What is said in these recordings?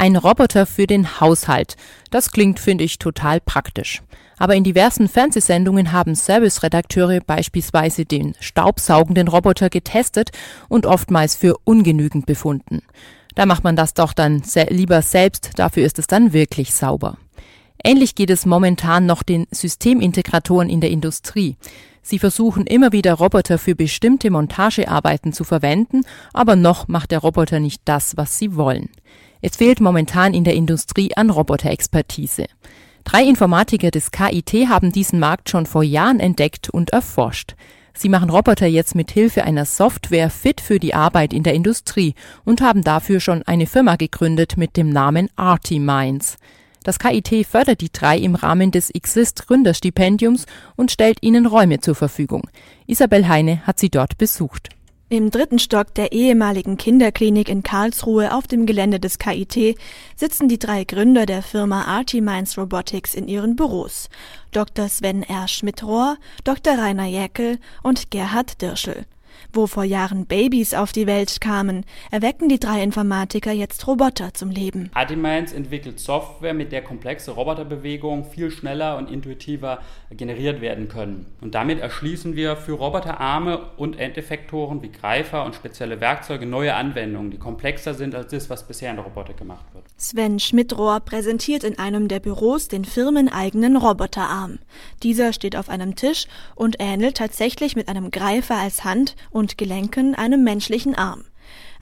Ein Roboter für den Haushalt. Das klingt, finde ich, total praktisch. Aber in diversen Fernsehsendungen haben Serviceredakteure beispielsweise den staubsaugenden Roboter getestet und oftmals für ungenügend befunden. Da macht man das doch dann lieber selbst, dafür ist es dann wirklich sauber. Ähnlich geht es momentan noch den Systemintegratoren in der Industrie. Sie versuchen immer wieder Roboter für bestimmte Montagearbeiten zu verwenden, aber noch macht der Roboter nicht das, was sie wollen. Es fehlt momentan in der Industrie an Roboterexpertise. Drei Informatiker des KIT haben diesen Markt schon vor Jahren entdeckt und erforscht. Sie machen Roboter jetzt mit Hilfe einer Software fit für die Arbeit in der Industrie und haben dafür schon eine Firma gegründet mit dem Namen Artiminds. Das KIT fördert die drei im Rahmen des Exist Gründerstipendiums und stellt ihnen Räume zur Verfügung. Isabel Heine hat sie dort besucht. Im dritten Stock der ehemaligen Kinderklinik in Karlsruhe auf dem Gelände des KIT sitzen die drei Gründer der Firma Artiminds Robotics in ihren Büros. Dr. Sven R. Schmidrohr, Dr. Rainer Jäckel und Gerhard Dirschel. Wo vor Jahren Babys auf die Welt kamen, erwecken die drei Informatiker jetzt Roboter zum Leben. Adimines entwickelt Software, mit der komplexe Roboterbewegungen viel schneller und intuitiver generiert werden können. Und damit erschließen wir für Roboterarme und Endeffektoren wie Greifer und spezielle Werkzeuge neue Anwendungen, die komplexer sind als das, was bisher in der Robotik gemacht wird. Sven Schmidrohr präsentiert in einem der Büros den firmeneigenen Roboterarm. Dieser steht auf einem Tisch und ähnelt tatsächlich mit einem Greifer als Hand und Gelenken einem menschlichen Arm.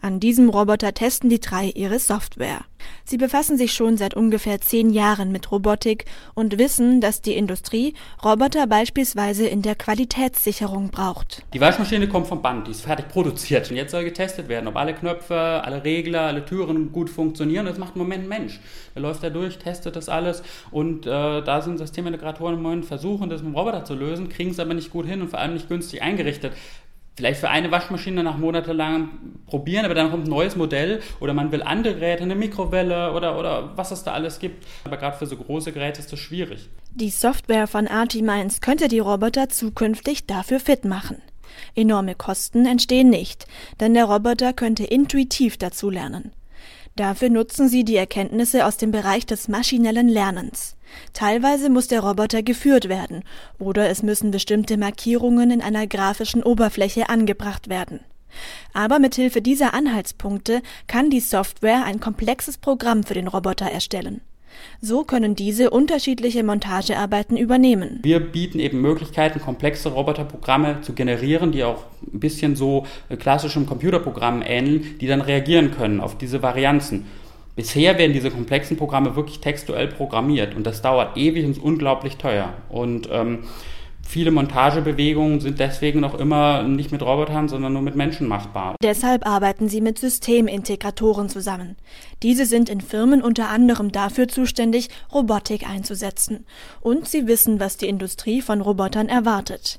An diesem Roboter testen die drei ihre Software. Sie befassen sich schon seit ungefähr zehn Jahren mit Robotik und wissen, dass die Industrie Roboter beispielsweise in der Qualitätssicherung braucht. Die Waschmaschine kommt vom Band, die ist fertig produziert und jetzt soll getestet werden, ob alle Knöpfe, alle Regler, alle Türen gut funktionieren. Das macht im Moment ein Mensch. Der läuft da durch, testet das alles und äh, da sind Systemintegratoren im Moment versuchen, das mit dem Roboter zu lösen, kriegen es aber nicht gut hin und vor allem nicht günstig eingerichtet vielleicht für eine Waschmaschine nach monatelangem Probieren, aber dann kommt ein neues Modell oder man will andere Geräte, eine Mikrowelle oder, oder was es da alles gibt. Aber gerade für so große Geräte ist das schwierig. Die Software von Artimines könnte die Roboter zukünftig dafür fit machen. Enorme Kosten entstehen nicht, denn der Roboter könnte intuitiv dazulernen. Dafür nutzen sie die Erkenntnisse aus dem Bereich des maschinellen Lernens. Teilweise muss der Roboter geführt werden oder es müssen bestimmte Markierungen in einer grafischen Oberfläche angebracht werden. Aber mit Hilfe dieser Anhaltspunkte kann die Software ein komplexes Programm für den Roboter erstellen. So können diese unterschiedliche Montagearbeiten übernehmen. Wir bieten eben Möglichkeiten, komplexe Roboterprogramme zu generieren, die auch ein bisschen so klassischen Computerprogrammen ähneln, die dann reagieren können auf diese Varianzen. Bisher werden diese komplexen Programme wirklich textuell programmiert und das dauert ewig und ist unglaublich teuer. Und ähm, Viele Montagebewegungen sind deswegen noch immer nicht mit Robotern, sondern nur mit Menschen machbar. Deshalb arbeiten sie mit Systemintegratoren zusammen. Diese sind in Firmen unter anderem dafür zuständig, Robotik einzusetzen. Und sie wissen, was die Industrie von Robotern erwartet.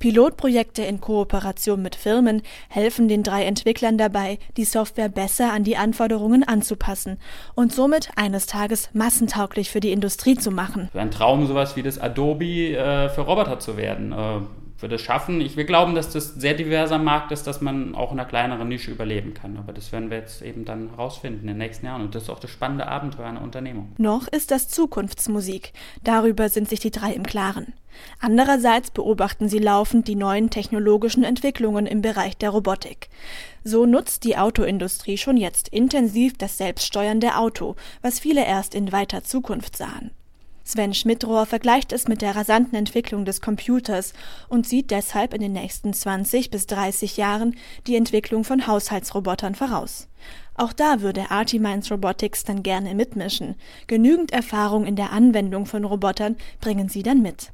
Pilotprojekte in Kooperation mit Firmen helfen den drei Entwicklern dabei, die Software besser an die Anforderungen anzupassen und somit eines Tages massentauglich für die Industrie zu machen. Ein Traum, sowas wie das Adobe äh, für Roboter zu werden. Äh, für das schaffen. Ich, wir glauben, dass das sehr diverser Markt ist, dass man auch in einer kleineren Nische überleben kann. Aber das werden wir jetzt eben dann herausfinden in den nächsten Jahren. Und das ist auch das spannende Abenteuer einer Unternehmung. Noch ist das Zukunftsmusik. Darüber sind sich die drei im Klaren. Andererseits beobachten sie laufend die neuen technologischen Entwicklungen im Bereich der Robotik. So nutzt die Autoindustrie schon jetzt intensiv das selbststeuernde Auto, was viele erst in weiter Zukunft sahen. Sven Schmidrohr vergleicht es mit der rasanten Entwicklung des Computers und sieht deshalb in den nächsten 20 bis 30 Jahren die Entwicklung von Haushaltsrobotern voraus. Auch da würde Artiminds Robotics dann gerne mitmischen. Genügend Erfahrung in der Anwendung von Robotern bringen sie dann mit.